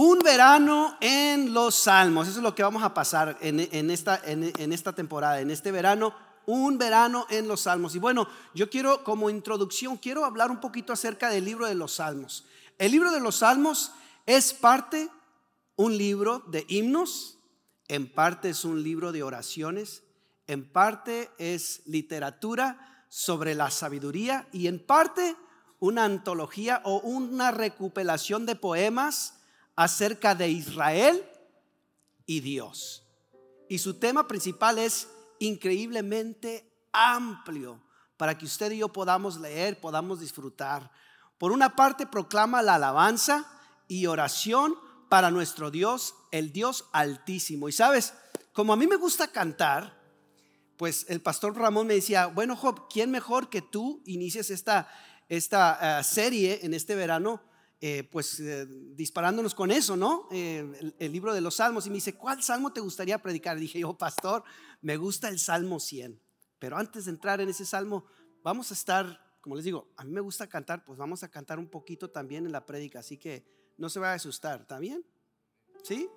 Un verano en los salmos. Eso es lo que vamos a pasar en, esta, esta temporada, en este verano. Un verano en los salmos. Y bueno, yo quiero como introducción, quiero hablar un poquito acerca del libro de los salmos. El libro de los salmos es parte, un libro de himnos, en parte es un libro de oraciones, en parte es literatura sobre la sabiduría y en parte una antología o una recuperación de poemas acerca de Israel y Dios. Y su tema principal es increíblemente amplio para que usted y yo podamos leer, podamos disfrutar. Por una parte proclama la alabanza y oración para nuestro Dios, el Dios altísimo. Y sabes, como a mí me gusta cantar, pues el pastor Ramón me decía, bueno Job, ¿quién mejor que tú inicies esta, esta eh, serie en este verano eh, pues eh, disparándonos con eso, ¿no? Eh, el, libro de los salmos. Y me dice, ¿cuál salmo te gustaría predicar? dije yo, pastor, me gusta el Salmo 100. Pero antes de entrar en ese salmo, vamos a estar, como les digo, a mí me gusta cantar, pues vamos a cantar un poquito también en la prédica. Así que no se va a asustar, ¿está bien? ¿Sí?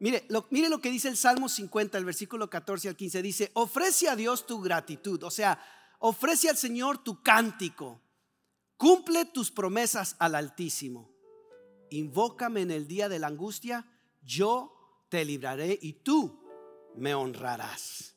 Mire mire lo que dice el Salmo 50, el versículo 14 al 15. Dice, ofrece a Dios tu gratitud, o sea, ofrece al Señor tu cántico Cumple tus promesas al Altísimo. Invócame en el día de la angustia, yo te libraré y tú me honrarás.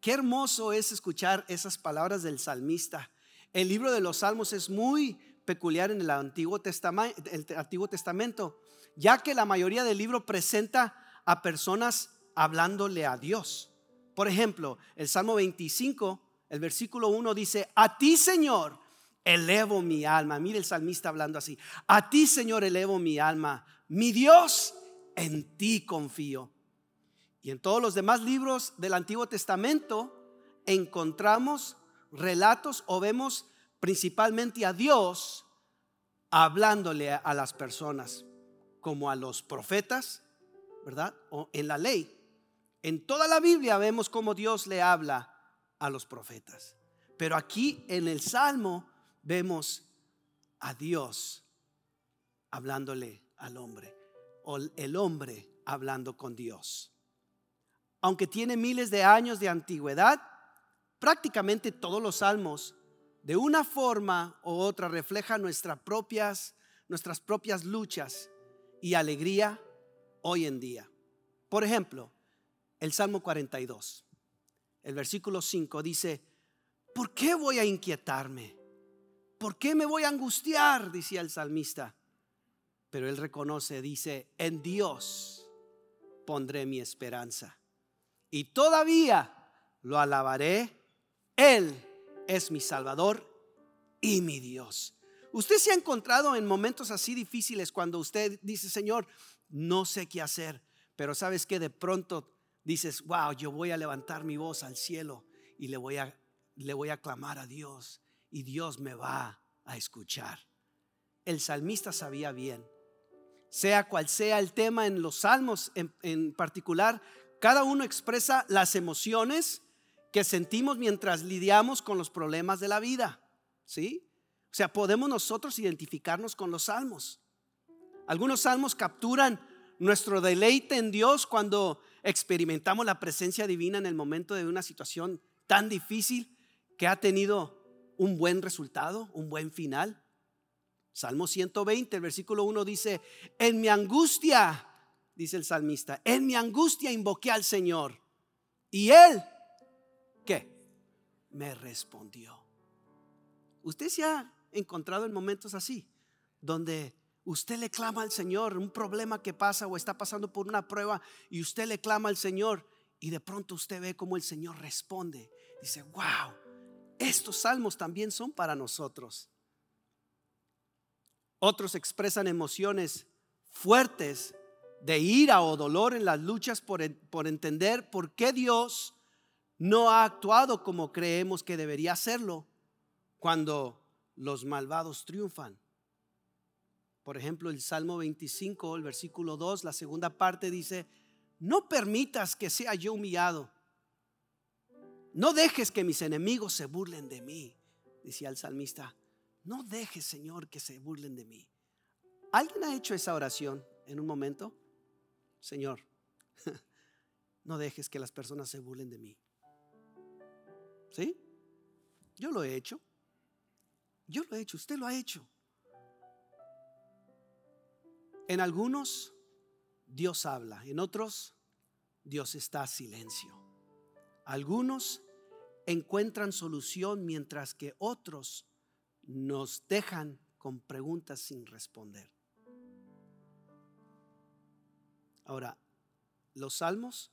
Qué hermoso es escuchar esas palabras del salmista. El libro de los Salmos es muy peculiar en el Antiguo Testamento, ya que la mayoría del libro presenta a personas hablándole a Dios. Por ejemplo, el Salmo 25, el versículo 1 dice, a ti Señor elevo mi alma. Mire el salmista hablando así. A ti, Señor, elevo mi alma. Mi Dios, en ti confío. Y en todos los demás libros del Antiguo Testamento encontramos relatos o vemos principalmente a Dios hablándole a las personas, como a los profetas, ¿verdad? O en la ley. En toda la Biblia vemos cómo Dios le habla a los profetas. Pero aquí en el Salmo vemos a Dios hablándole al hombre, o el hombre hablando con Dios. Aunque tiene miles de años de antigüedad, prácticamente todos los salmos, de una forma u otra, reflejan nuestras propias, nuestras propias luchas y alegría hoy en día. Por ejemplo, el Salmo 42, el versículo 5 dice, ¿por qué voy a inquietarme? ¿Por qué me voy a angustiar? Decía el salmista. Pero él reconoce, dice, en Dios pondré mi esperanza. Y todavía lo alabaré. Él es mi Salvador y mi Dios. Usted se ha encontrado en momentos así difíciles cuando usted dice, Señor, no sé qué hacer, pero sabes que de pronto dices, wow, yo voy a levantar mi voz al cielo y le voy a, le voy a clamar a Dios y Dios me va a escuchar. El salmista sabía bien, sea cual sea el tema en los salmos en, particular, cada uno expresa las emociones que sentimos mientras lidiamos con los problemas de la vida. ¿Sí? O sea, podemos nosotros identificarnos con los salmos. Algunos salmos capturan nuestro deleite en Dios cuando experimentamos la presencia divina en el momento de una situación tan difícil que ha tenido un buen resultado, un buen final. Salmo 120, el versículo 1 dice, en mi angustia, dice el salmista, en mi angustia invoqué al Señor. Y Él, ¿qué? Me respondió. Usted se ha encontrado en momentos así, donde usted le clama al Señor, un problema que pasa o está pasando por una prueba y usted le clama al Señor y de pronto usted ve cómo el Señor responde. Dice, wow, estos salmos también son para nosotros. Otros expresan emociones fuertes de ira o dolor en las luchas por, entender por qué Dios no ha actuado como creemos que debería hacerlo cuando los malvados triunfan. Por ejemplo, el Salmo 25, el versículo 2, la segunda parte dice, no permitas que sea yo humillado no dejes que mis enemigos se burlen de mí, decía el salmista. No dejes, Señor, que se burlen de mí. ¿Alguien ha hecho esa oración en un momento? Señor, no dejes que las personas se burlen de mí. ¿Sí? Yo lo he hecho. Yo lo he hecho, usted lo ha hecho. En algunos Dios habla, en otros Dios está silencio. Algunos encuentran solución mientras que otros nos dejan con preguntas sin responder. Ahora, los salmos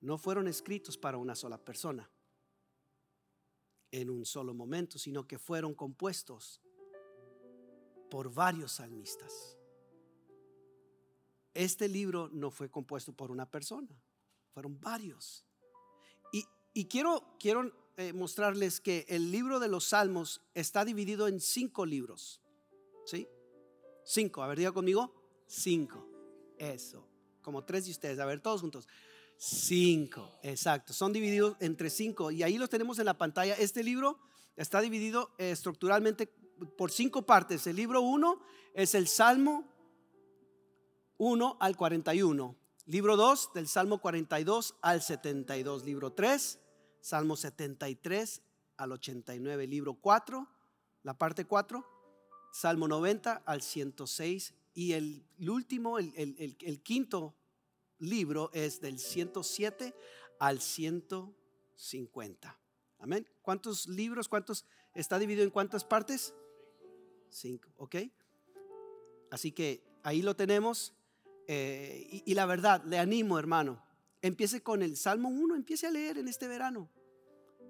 no fueron escritos para una sola persona en un solo momento, sino que fueron compuestos por varios salmistas. Este libro no fue compuesto por una persona, fueron varios. Y, quiero, quiero eh, mostrarles que el libro de los salmos está dividido en cinco libros. ¿Sí? Cinco, a ver, diga conmigo, cinco. Eso, como tres de ustedes, a ver, todos juntos. Cinco, exacto. Son divididos entre cinco y ahí los tenemos en la pantalla. Este libro está dividido eh, estructuralmente por cinco partes. El libro uno es el Salmo 1 al 41. Libro 2 del Salmo 42 al 72. Libro 3, Salmo 73 al 89. Libro 4, la parte 4, Salmo 90 al 106. Y el, último, el, quinto libro es del 107 al 150. Amén. ¿Cuántos libros? ¿Cuántos? ¿Está dividido en cuántas partes? Cinco, ¿ok? Así que ahí lo tenemos. Eh, y, la verdad, le animo, hermano. Empiece con el Salmo 1, empiece a leer en este verano.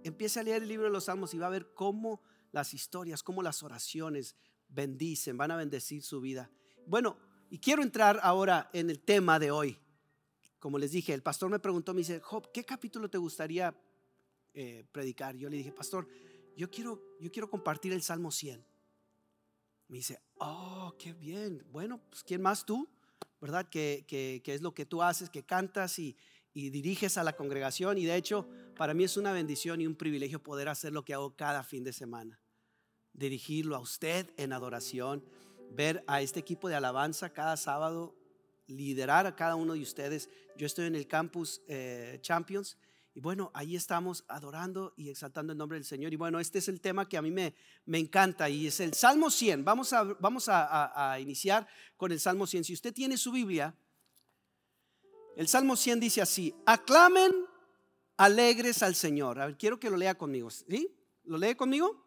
Empiece a leer el libro de los Salmos y va a ver cómo las historias, cómo las oraciones bendicen, van a bendecir su vida. Bueno, y quiero entrar ahora en el tema de hoy como les dije, el pastor me preguntó, me dice, Job, ¿qué capítulo te gustaría eh, predicar? Yo le dije, pastor, yo quiero, yo quiero compartir el Salmo 100. Me dice, oh, qué bien. Bueno, pues ¿quién más tú? ¿Verdad? Que, que, es lo que tú haces, que cantas y, y diriges a la congregación. Y de hecho, para mí es una bendición y un privilegio poder hacer lo que hago cada fin de semana. Dirigirlo a usted en adoración, ver a este equipo de alabanza cada sábado liderar a cada uno de ustedes. Yo estoy en el campus eh, Champions y bueno, ahí estamos adorando y exaltando el nombre del Señor. Y bueno, este es el tema que a mí me, me encanta y es el Salmo 100. Vamos, a, vamos a, iniciar con el Salmo 100. Si usted tiene su Biblia, el Salmo 100 dice así, aclamen alegres al Señor. A ver, quiero que lo lea conmigo. ¿Sí? ¿Lo lee conmigo?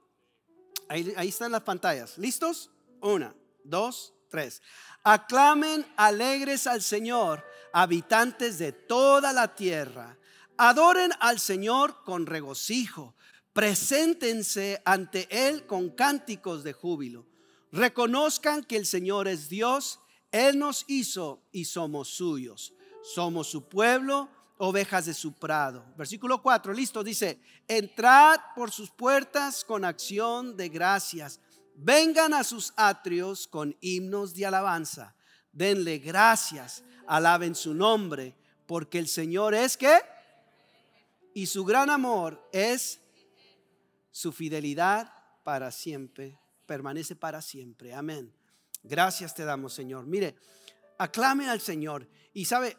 Ahí, están las pantallas. ¿Listos? Una, dos, tres. Aclamen alegres al Señor, habitantes de toda la tierra. Adoren al Señor con regocijo. Preséntense ante Él con cánticos de júbilo. Reconozcan que el Señor es Dios. Él nos hizo y somos suyos. Somos su pueblo, ovejas de su prado. Versículo 4, listo, dice, entrad por sus puertas con acción de gracias Vengan a sus atrios con himnos de alabanza. Denle gracias, alaben su nombre, porque el Señor es que y su gran amor es su fidelidad para siempre, permanece para siempre. Amén. Gracias te damos, Señor. Mire, aclame al Señor. Y sabe,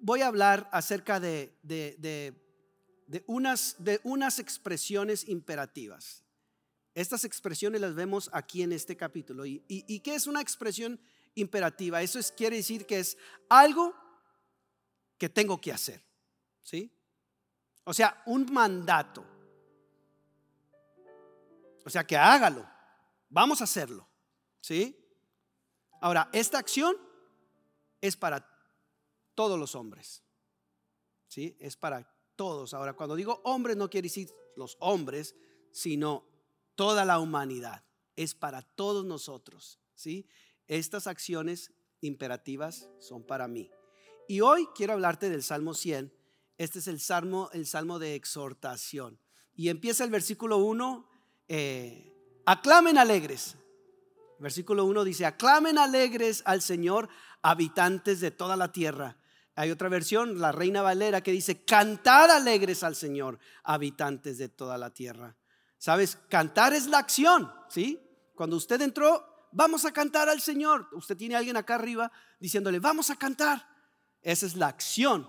voy a hablar acerca de, de, de, unas, de unas expresiones imperativas. Estas expresiones las vemos aquí en este capítulo. ¿Y, y, qué es una expresión imperativa? Eso es, quiere decir que es algo que tengo que hacer. ¿Sí? O sea, un mandato. O sea, que hágalo. Vamos a hacerlo. ¿Sí? Ahora, esta acción es para todos los hombres. ¿Sí? Es para todos. Ahora, cuando digo hombres, no quiere decir los hombres, sino toda la humanidad, es para todos nosotros, ¿sí? Estas acciones imperativas son para mí. Y hoy quiero hablarte del Salmo 100. Este es el salmo, el salmo de exhortación. Y empieza el versículo 1, eh, aclamen alegres. Versículo 1 dice, aclamen alegres al Señor, habitantes de toda la tierra. Hay otra versión, la Reina Valera, que dice, cantad alegres al Señor, habitantes de toda la tierra. Sabes, cantar es la acción, ¿sí? Cuando usted entró, vamos a cantar al Señor. Usted tiene a alguien acá arriba diciéndole, vamos a cantar. Esa es la acción.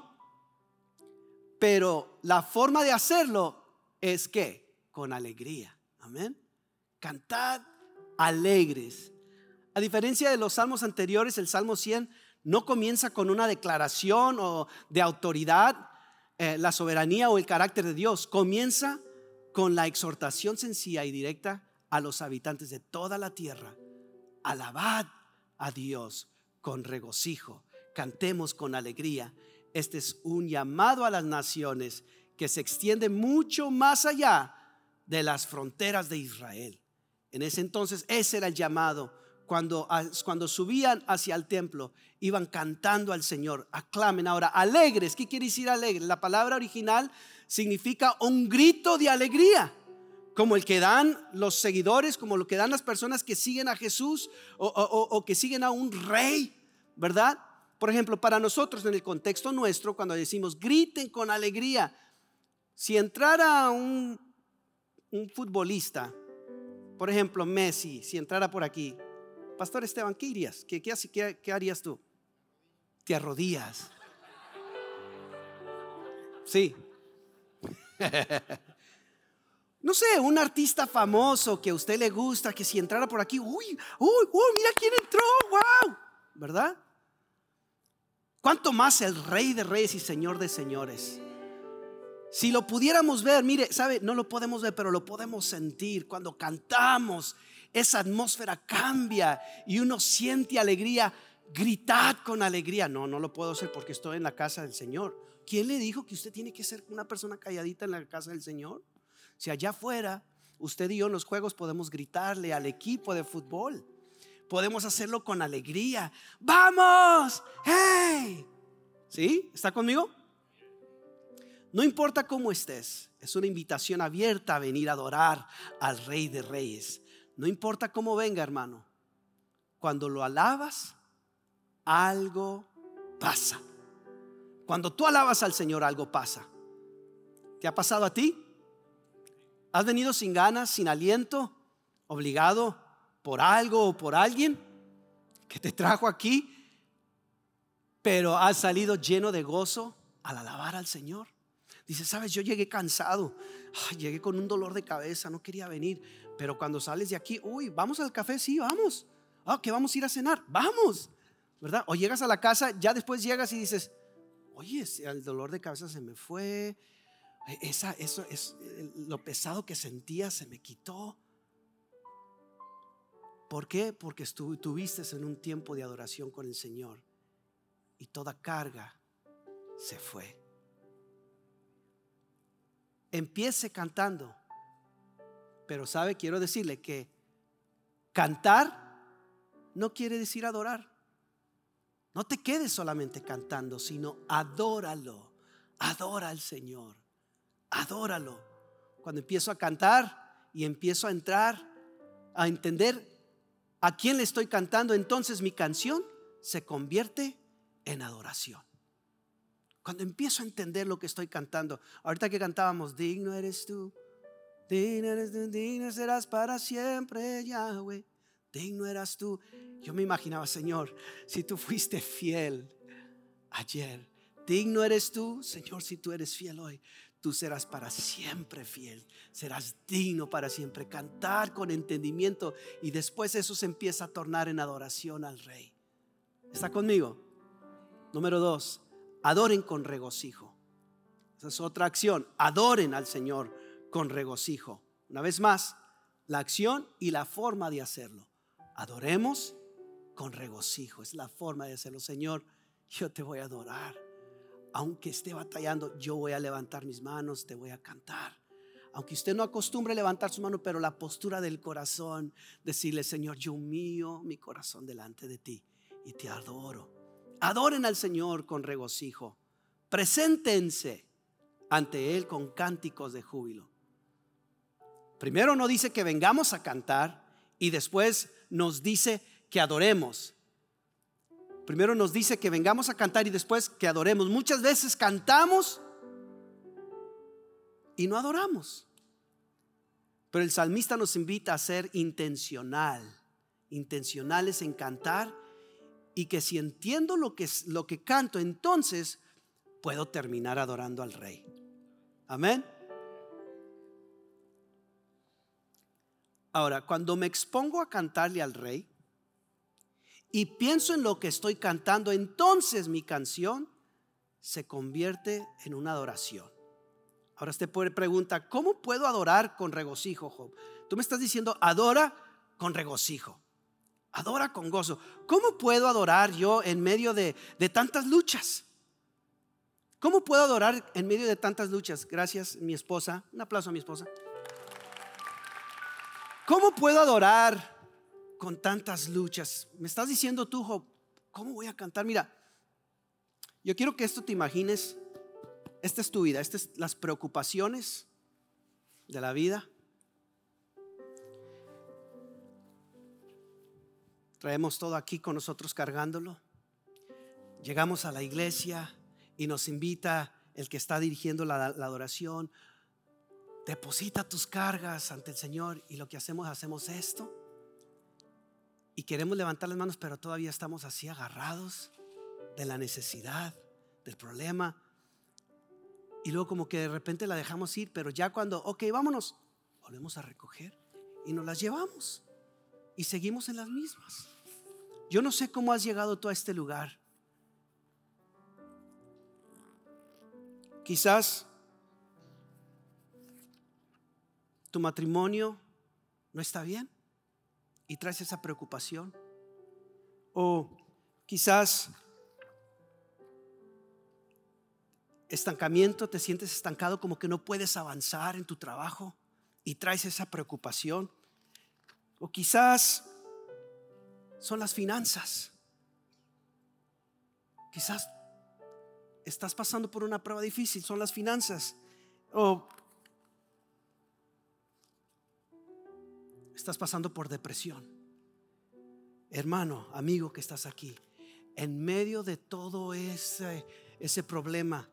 Pero la forma de hacerlo es que con alegría. Amén. Cantad alegres. A diferencia de los salmos anteriores, el Salmo 100 no comienza con una declaración o de autoridad, eh, la soberanía o el carácter de Dios. Comienza con la exhortación sencilla y directa a los habitantes de toda la tierra. Alabad a Dios con regocijo, cantemos con alegría. Este es un llamado a las naciones que se extiende mucho más allá de las fronteras de Israel. En ese entonces ese era el llamado. Cuando, cuando subían hacia el templo, iban cantando al Señor. Aclamen ahora, alegres. ¿Qué quiere decir alegres? La palabra original significa un grito de alegría como el que dan los seguidores, como lo que dan las personas que siguen a Jesús o, que siguen a un rey, ¿verdad? Por ejemplo, para nosotros en el contexto nuestro, cuando decimos griten con alegría, si entrara un, un futbolista, por ejemplo Messi, si entrara por aquí, Pastor Esteban, ¿qué irías? ¿Qué, qué, qué harías tú? Te arrodillas. Sí. No sé, un artista famoso que a usted le gusta, que si entrara por aquí, uy, uy, uy, mira quién entró, wow, ¿verdad? ¿Cuánto más el Rey de Reyes y Señor de Señores? Si lo pudiéramos ver, mire, sabe, no lo podemos ver, pero lo podemos sentir. Cuando cantamos, esa atmósfera cambia y uno siente alegría. Gritad con alegría. No, no lo puedo hacer porque estoy en la casa del Señor. ¿Quién le dijo que usted tiene que ser una persona calladita en la casa del Señor? Si allá afuera, usted y yo en los juegos podemos gritarle al equipo de fútbol, podemos hacerlo con alegría. ¡Vamos! ¡Hey! ¿Sí? ¿Está conmigo? No importa cómo estés, es una invitación abierta a venir a adorar al Rey de Reyes. No importa cómo venga, hermano. Cuando lo alabas, algo pasa. Cuando tú alabas al Señor, algo pasa. ¿Te ha pasado a ti? ¿Has venido sin ganas, sin aliento, obligado por algo o por alguien que te trajo aquí, pero has salido lleno de gozo al alabar al Señor? Dice, sabes, yo llegué cansado, llegué con un dolor de cabeza, no quería venir, pero cuando sales de aquí, uy, vamos al café, sí, vamos. Ah, que vamos a ir a cenar, vamos, ¿verdad? O llegas a la casa, ya después llegas y dices, oye, el dolor de cabeza se me fue, e, esa, eso es lo pesado que sentía se me quitó. ¿Por qué? Porque estuviste en un tiempo de adoración con el Señor y toda carga se fue. Empiece cantando, pero sabe, quiero decirle que cantar no quiere decir adorar. No te quedes solamente cantando, sino adóralo. Adora al Señor adóralo. Cuando empiezo a cantar y empiezo a entrar, a entender a quién le estoy cantando, entonces mi canción se convierte en adoración. Cuando empiezo a entender lo que estoy cantando, ahorita que cantábamos, digno eres tú, digno eres tú, digno serás para siempre, Yahweh, digno eras tú. Yo me imaginaba, Señor, si tú fuiste fiel ayer, digno eres tú, Señor, si tú eres fiel hoy tú serás para siempre fiel, serás digno para siempre, cantar con entendimiento y después eso se empieza a tornar en adoración al rey. ¿Está conmigo? Número dos, adoren con regocijo. Esa es otra acción, adoren al Señor con regocijo. Una vez más, la acción y la forma de hacerlo. Adoremos con regocijo, es la forma de hacerlo. Señor, yo te voy a adorar aunque esté batallando, yo voy a levantar mis manos, te voy a cantar. Aunque usted no acostumbre levantar su mano, pero la postura del corazón, decirle, Señor, yo humillo mi corazón delante de ti y te adoro. Adoren al Señor con regocijo. Preséntense ante Él con cánticos de júbilo. Primero nos dice que vengamos a cantar y después nos dice que adoremos. Primero nos dice que vengamos a cantar y después que adoremos. Muchas veces cantamos y no adoramos. Pero el salmista nos invita a ser intencional intencionales en cantar y que si entiendo lo que, lo que canto, entonces puedo terminar adorando al rey. Amén. Ahora, cuando me expongo a cantarle al rey y pienso en lo que estoy cantando, entonces mi canción se convierte en una adoración. Ahora usted puede preguntar, ¿cómo puedo adorar con regocijo, Job? Tú me estás diciendo, adora con regocijo, adora con gozo. ¿Cómo puedo adorar yo en medio de, de tantas luchas? ¿Cómo puedo adorar en medio de tantas luchas? Gracias, mi esposa. Un aplauso a mi esposa. ¿Cómo puedo adorar con tantas luchas? Me estás diciendo tú, Job, ¿cómo voy a cantar? Mira, yo quiero que esto te imagines. Esta es tu vida, estas son las preocupaciones de la vida. Traemos todo aquí con nosotros cargándolo. Llegamos a la iglesia y nos invita el que está dirigiendo la adoración deposita tus cargas ante el Señor y lo que hacemos, hacemos esto. Y queremos levantar las manos, pero todavía estamos así agarrados de la necesidad, del problema. Y luego como que de repente la dejamos ir, pero ya cuando, ok, vámonos, volvemos a recoger y nos las llevamos. Y seguimos en las mismas. Yo no sé cómo has llegado tú a este lugar. Quizás tu matrimonio no está bien y traes esa preocupación. O quizás estancamiento, te sientes estancado como que no puedes avanzar en tu trabajo y traes esa preocupación. O quizás son las finanzas. Quizás estás pasando por una prueba difícil, son las finanzas. O estás pasando por depresión. Hermano, amigo que estás aquí, en medio de todo ese, ese problema,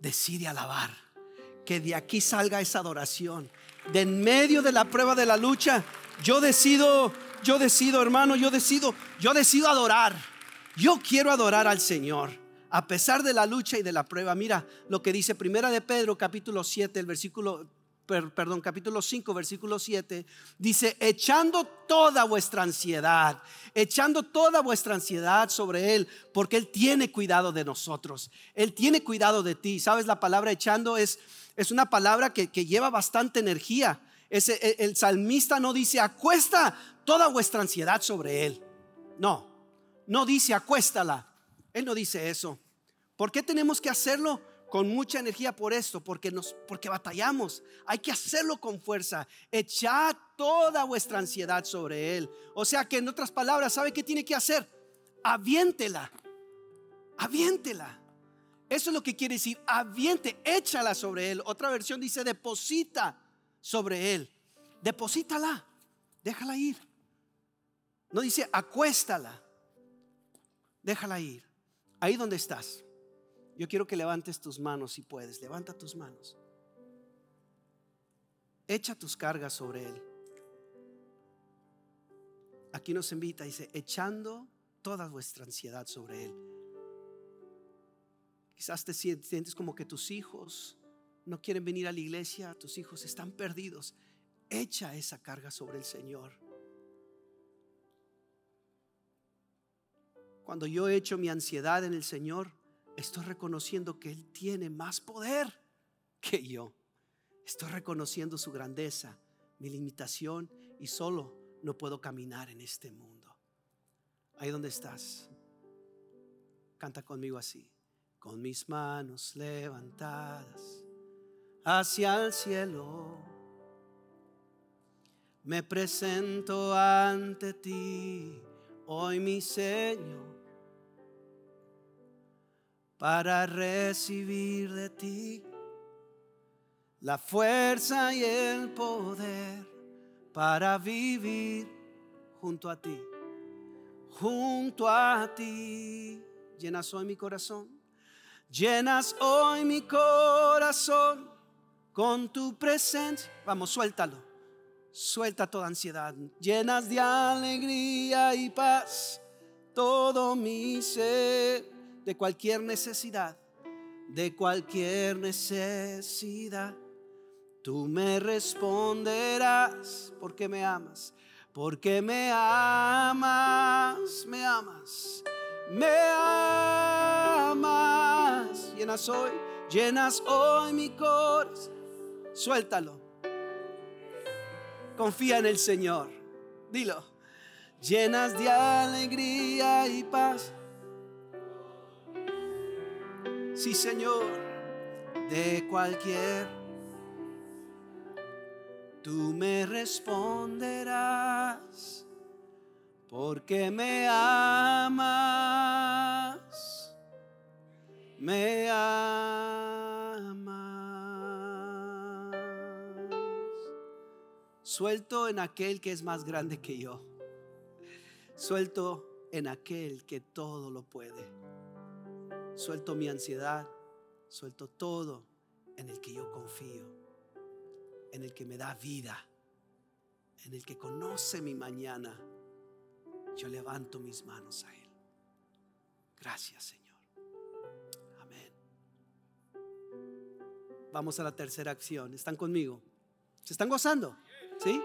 decide alabar. Que de aquí salga esa adoración. De en medio de la prueba de la lucha, yo decido, yo decido, hermano, yo decido, yo decido adorar. Yo quiero adorar al Señor. A pesar de la lucha y de la prueba, mira lo que dice Primera de Pedro capítulo 7, el versículo perdón, capítulo 5, versículo 7, dice, echando toda vuestra ansiedad, echando toda vuestra ansiedad sobre Él, porque Él tiene cuidado de nosotros, Él tiene cuidado de ti. ¿Sabes? La palabra echando es, es una palabra que, lleva bastante energía. El, el salmista no dice, acuesta toda vuestra ansiedad sobre Él. No, no dice, acuéstala. Él no dice eso. ¿Por qué tenemos que hacerlo? Con mucha energía por esto, porque nos porque batallamos. Hay que hacerlo con fuerza. Echad toda vuestra ansiedad sobre él. O sea que en otras palabras, ¿sabe qué tiene que hacer? Aviéntela. Aviéntela. Eso es lo que quiere decir, aviente, échala sobre él. Otra versión dice deposita sobre él. Deposítala. Déjala ir. No dice acuéstala. Déjala ir. Ahí donde estás. Yo quiero que levantes tus manos si puedes. Levanta tus manos. Echa tus cargas sobre Él. Aquí nos invita, dice, echando toda vuestra ansiedad sobre Él. Quizás te sientes como que tus hijos no quieren venir a la iglesia, tus hijos están perdidos. Echa esa carga sobre el Señor. Cuando yo echo mi ansiedad en el Señor, estoy reconociendo que Él tiene más poder que yo. Estoy reconociendo su grandeza, mi limitación y solo no puedo caminar en este mundo. Ahí donde estás, canta conmigo así, con mis manos levantadas hacia el cielo. Me presento ante ti, hoy mi Señor para recibir de ti la fuerza y el poder para vivir junto a ti, junto a ti. Llenas hoy mi corazón, llenas hoy mi corazón con tu presencia. Vamos, suéltalo, Suelta toda ansiedad. Llenas de alegría y paz todo mi ser de cualquier necesidad, de cualquier necesidad. Tú me responderás porque me amas, porque me amas, me amas, me amas. Llenas hoy, llenas hoy mi corazón. Suéltalo. Confía en el Señor. Dilo llenas de alegría y paz. Sí, Señor, de cualquier, tú me responderás, porque me amas, me amas. Suelto en aquel que es más grande que yo Suelto en aquel que todo lo puede. Suelto mi ansiedad. Suelto todo en el que yo confío. En el que me da vida. En el que conoce mi mañana. Yo levanto mis manos a Él. Gracias Señor. Amén. Vamos a la tercera acción. ¿Están conmigo? ¿Se están gozando? ¿Sí?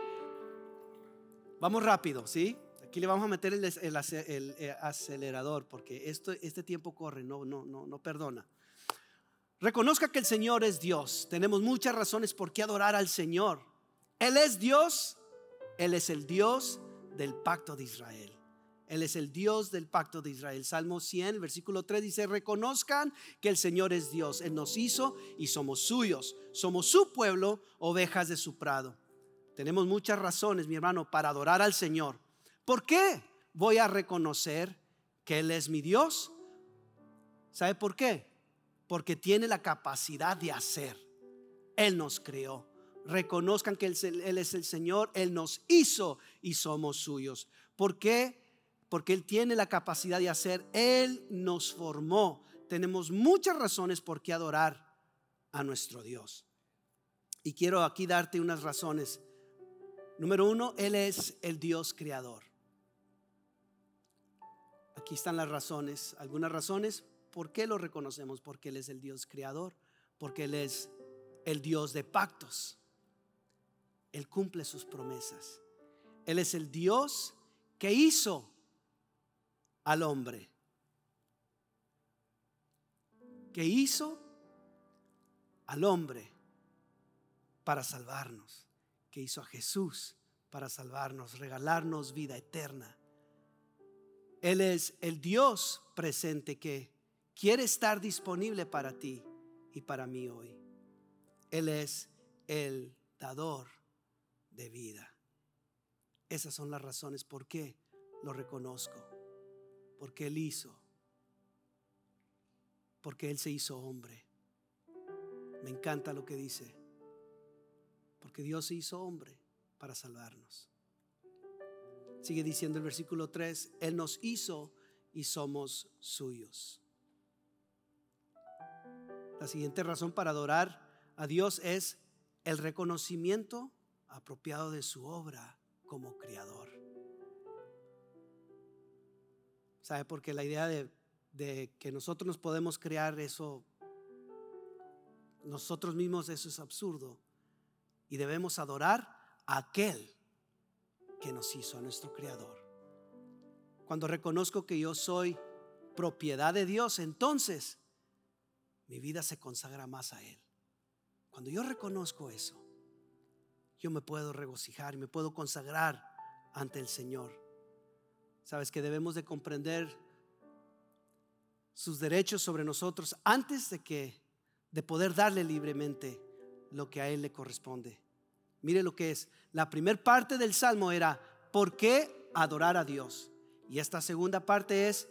Vamos rápido, ¿sí? Aquí le vamos a meter el, eh, acelerador porque esto, este tiempo corre, no, no, no, no perdona. Reconozca que el Señor es Dios. Tenemos muchas razones por qué adorar al Señor. Él es Dios, Él es el Dios del pacto de Israel. Él es el Dios del pacto de Israel. Salmo 100, versículo 3 dice, reconozcan que el Señor es Dios. Él nos hizo y somos suyos. Somos su pueblo, ovejas de su prado. Tenemos muchas razones, mi hermano, para adorar al Señor. ¿Por qué voy a reconocer que Él es mi Dios? ¿Sabe por qué? Porque tiene la capacidad de hacer. Él nos creó. Reconozcan que Él, es el Señor, Él nos hizo y somos suyos. ¿Por qué? Porque Él tiene la capacidad de hacer. Él nos formó. Tenemos muchas razones por qué adorar a nuestro Dios. Y quiero aquí darte unas razones. Número uno, Él es el Dios creador. Aquí están las razones, algunas razones. ¿Por qué lo reconocemos? Porque Él es el Dios creador, porque Él es el Dios de pactos. Él cumple sus promesas. Él es el Dios que hizo al hombre. Que hizo al hombre para salvarnos. Que hizo a Jesús para salvarnos, regalarnos vida eterna. Él es el Dios presente que quiere estar disponible para ti y para mí hoy. Él es el dador de vida. Esas son las razones por qué lo reconozco. Porque Él hizo. Porque Él se hizo hombre. Me encanta lo que dice. Porque Dios se hizo hombre para salvarnos. Sigue diciendo el versículo 3, Él nos hizo y somos suyos. La siguiente razón para adorar a Dios es el reconocimiento apropiado de su obra como creador. ¿Sabe? Porque la idea de, de, que nosotros nos podemos crear eso, nosotros mismos, eso es absurdo. Y debemos adorar a aquel que nos hizo a nuestro Creador. Cuando reconozco que yo soy propiedad de Dios, entonces mi vida se consagra más a Él. Cuando yo reconozco eso, yo me puedo regocijar y me puedo consagrar ante el Señor. Sabes que debemos de comprender sus derechos sobre nosotros antes de que de poder darle libremente lo que a él le corresponde. Mire lo que es. La primera parte del salmo era, ¿por qué adorar a Dios? Y esta segunda parte es,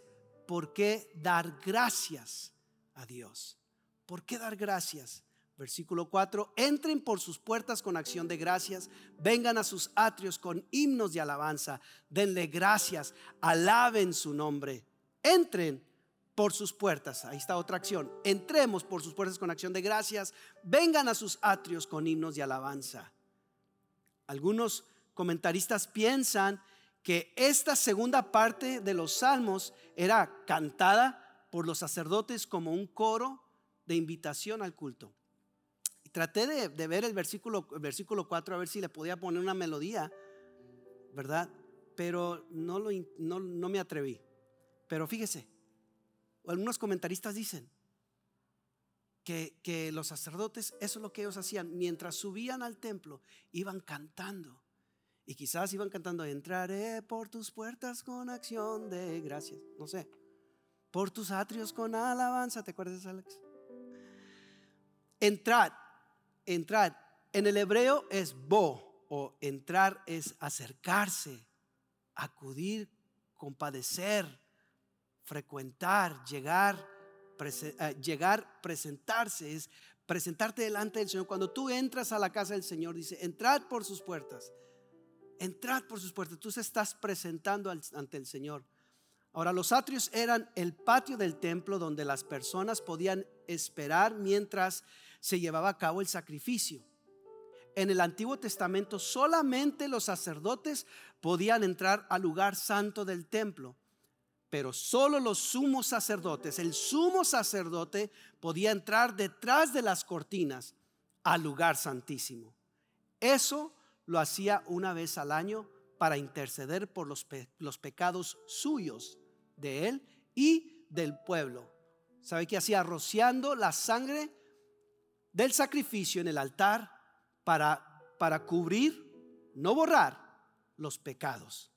¿por qué dar gracias a Dios? ¿Por qué dar gracias? Versículo 4, entren por sus puertas con acción de gracias, vengan a sus atrios con himnos de alabanza, denle gracias, alaben su nombre, entren por sus puertas, ahí está otra acción, entremos por sus puertas con acción de gracias, vengan a sus atrios con himnos de alabanza Algunos comentaristas piensan que esta segunda parte de los salmos era cantada por los sacerdotes como un coro de invitación al culto. Y traté de, ver el versículo, versículo 4 a ver si le podía poner una melodía, ¿verdad? Pero no, lo, no, no me atreví. Pero fíjese, algunos comentaristas dicen que, los sacerdotes, eso es lo que ellos hacían, mientras subían al templo, iban cantando. Y quizás iban cantando, entraré por tus puertas con acción de gracias, no sé, por tus atrios con alabanza, ¿te acuerdas, Alex? Entrad, entrad. En el hebreo es bo o entrar es acercarse, acudir, compadecer, frecuentar, llegar, eh, llegar, presentarse, es presentarte delante del Señor. Cuando tú entras a la casa del Señor, dice, entrad por sus puertas, entrad por sus puertas, tú se estás presentando ante el Señor. Ahora, los atrios eran el patio del templo donde las personas podían esperar mientras se llevaba a cabo el sacrificio. En el Antiguo Testamento solamente los sacerdotes podían entrar al lugar santo del templo, pero solo los sumos sacerdotes, el sumo sacerdote podía entrar detrás de las cortinas al lugar santísimo. Eso lo hacía una vez al año para interceder por los, los pecados suyos de él y del pueblo. ¿Sabe qué hacía? Rociando la sangre del sacrificio en el altar para, para cubrir, no borrar los pecados.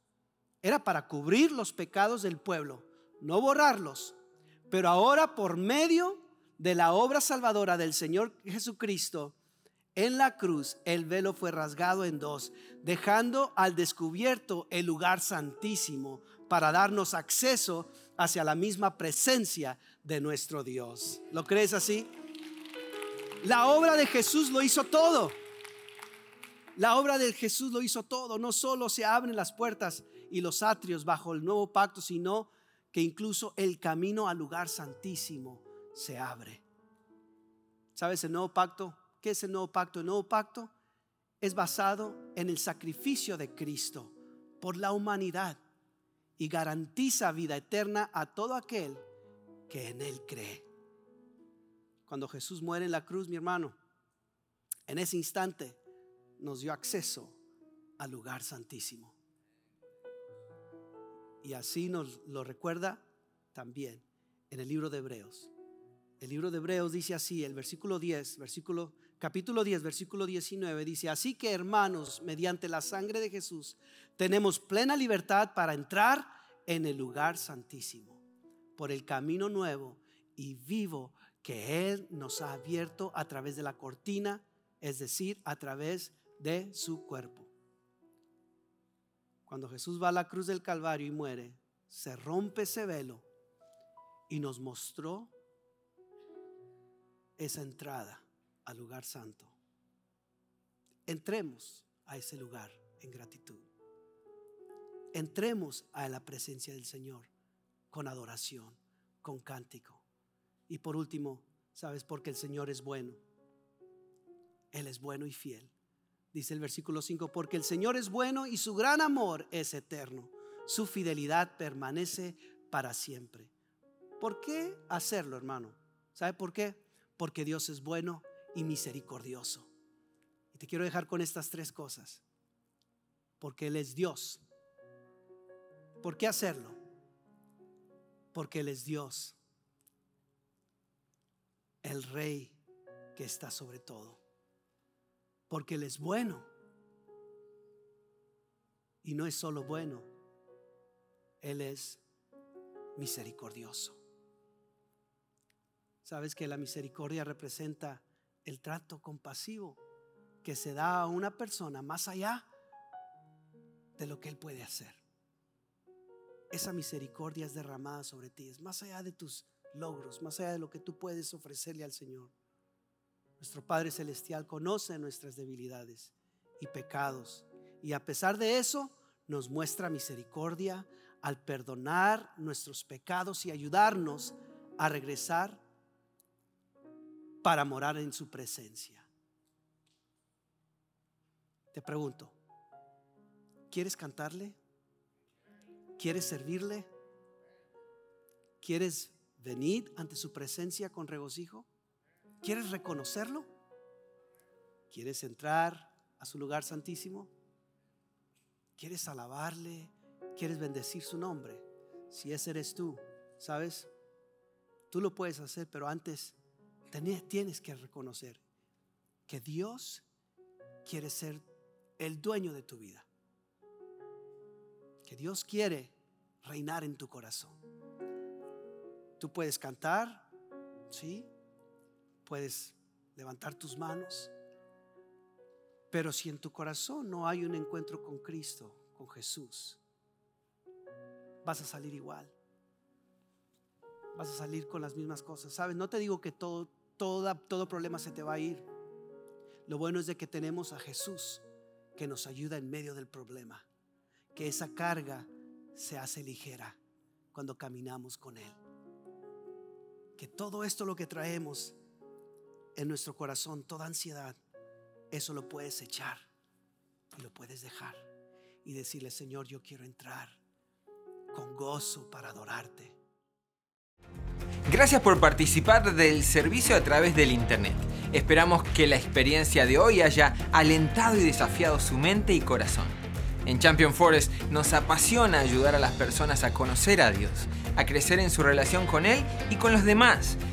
Era para cubrir los pecados del pueblo, no borrarlos. Pero ahora por medio de la obra salvadora del Señor Jesucristo, en la cruz el velo fue rasgado en dos, dejando al descubierto el lugar santísimo para darnos acceso hacia la misma presencia de nuestro Dios. ¿Lo crees así? La obra de Jesús lo hizo todo. La obra de Jesús lo hizo todo. No solo se abren las puertas y los atrios bajo el nuevo pacto, sino que incluso el camino al lugar santísimo se abre. ¿Sabes el nuevo pacto? ¿Qué es el nuevo pacto? El nuevo pacto es basado en el sacrificio de Cristo por la humanidad y garantiza vida eterna a todo aquel que en Él cree. Cuando Jesús muere en la cruz, mi hermano, en ese instante nos dio acceso al lugar santísimo. Y así nos lo recuerda también en el libro de Hebreos. El libro de Hebreos dice así, el versículo 10, versículo, capítulo 10, versículo 19, dice, así que hermanos, mediante la sangre de Jesús, tenemos plena libertad para entrar en el lugar santísimo, por el camino nuevo y vivo que Él nos ha abierto a través de la cortina, es decir, a través de su cuerpo. Cuando Jesús va a la cruz del Calvario y muere, se rompe ese velo y nos mostró esa entrada al lugar santo. Entremos a ese lugar en gratitud. Entremos a la presencia del Señor con adoración, con cántico. Y por último, ¿sabes? Porque el Señor es bueno. Él es bueno y fiel. Dice el versículo 5, porque el Señor es bueno y su gran amor es eterno. Su fidelidad permanece para siempre. ¿Por qué hacerlo, hermano? ¿Sabe por qué? porque Dios es bueno y misericordioso. Y te quiero dejar con estas tres cosas. Porque Él es Dios. ¿Por qué hacerlo? Porque Él es Dios. El Rey que está sobre todo. Porque Él es bueno. Y no es solo bueno, Él es misericordioso. Sabes que la misericordia representa el trato compasivo que se da a una persona más allá de lo que Él puede hacer. Esa misericordia es derramada sobre ti, es más allá de tus logros, más allá de lo que tú puedes ofrecerle al Señor. Nuestro Padre Celestial conoce nuestras debilidades y pecados y a pesar de eso nos muestra misericordia al perdonar nuestros pecados y ayudarnos a regresar para morar en su presencia. Te pregunto, ¿Quieres cantarle? ¿Quieres servirle? ¿Quieres venir ante su presencia con regocijo? ¿Quieres reconocerlo? ¿Quieres entrar a su lugar santísimo? ¿Quieres alabarle? ¿Quieres bendecir su nombre? Si ese eres tú, ¿sabes? Tú lo puedes hacer, pero antes tienes que reconocer que Dios quiere ser el dueño de tu vida. Que Dios quiere reinar en tu corazón. Tú puedes cantar, ¿sí? Puedes levantar tus manos. Pero si en tu corazón no hay un encuentro con Cristo, con Jesús, vas a salir igual. Vas a salir con las mismas cosas. ¿Sabes? No te digo que todo, todo problema se te va a ir. Lo bueno es de que tenemos a Jesús que nos ayuda en medio del problema. Que esa carga se hace ligera cuando caminamos con Él. Que todo esto lo que traemos en nuestro corazón, toda ansiedad, eso lo puedes echar y lo puedes dejar y decirle, Señor, yo quiero entrar con gozo para adorarte. Gracias por participar del servicio a través del Internet. Esperamos que la experiencia de hoy haya alentado y desafiado su mente y corazón. En Champion Forest nos apasiona ayudar a las personas a conocer a Dios, a crecer en su relación con Él y con los demás,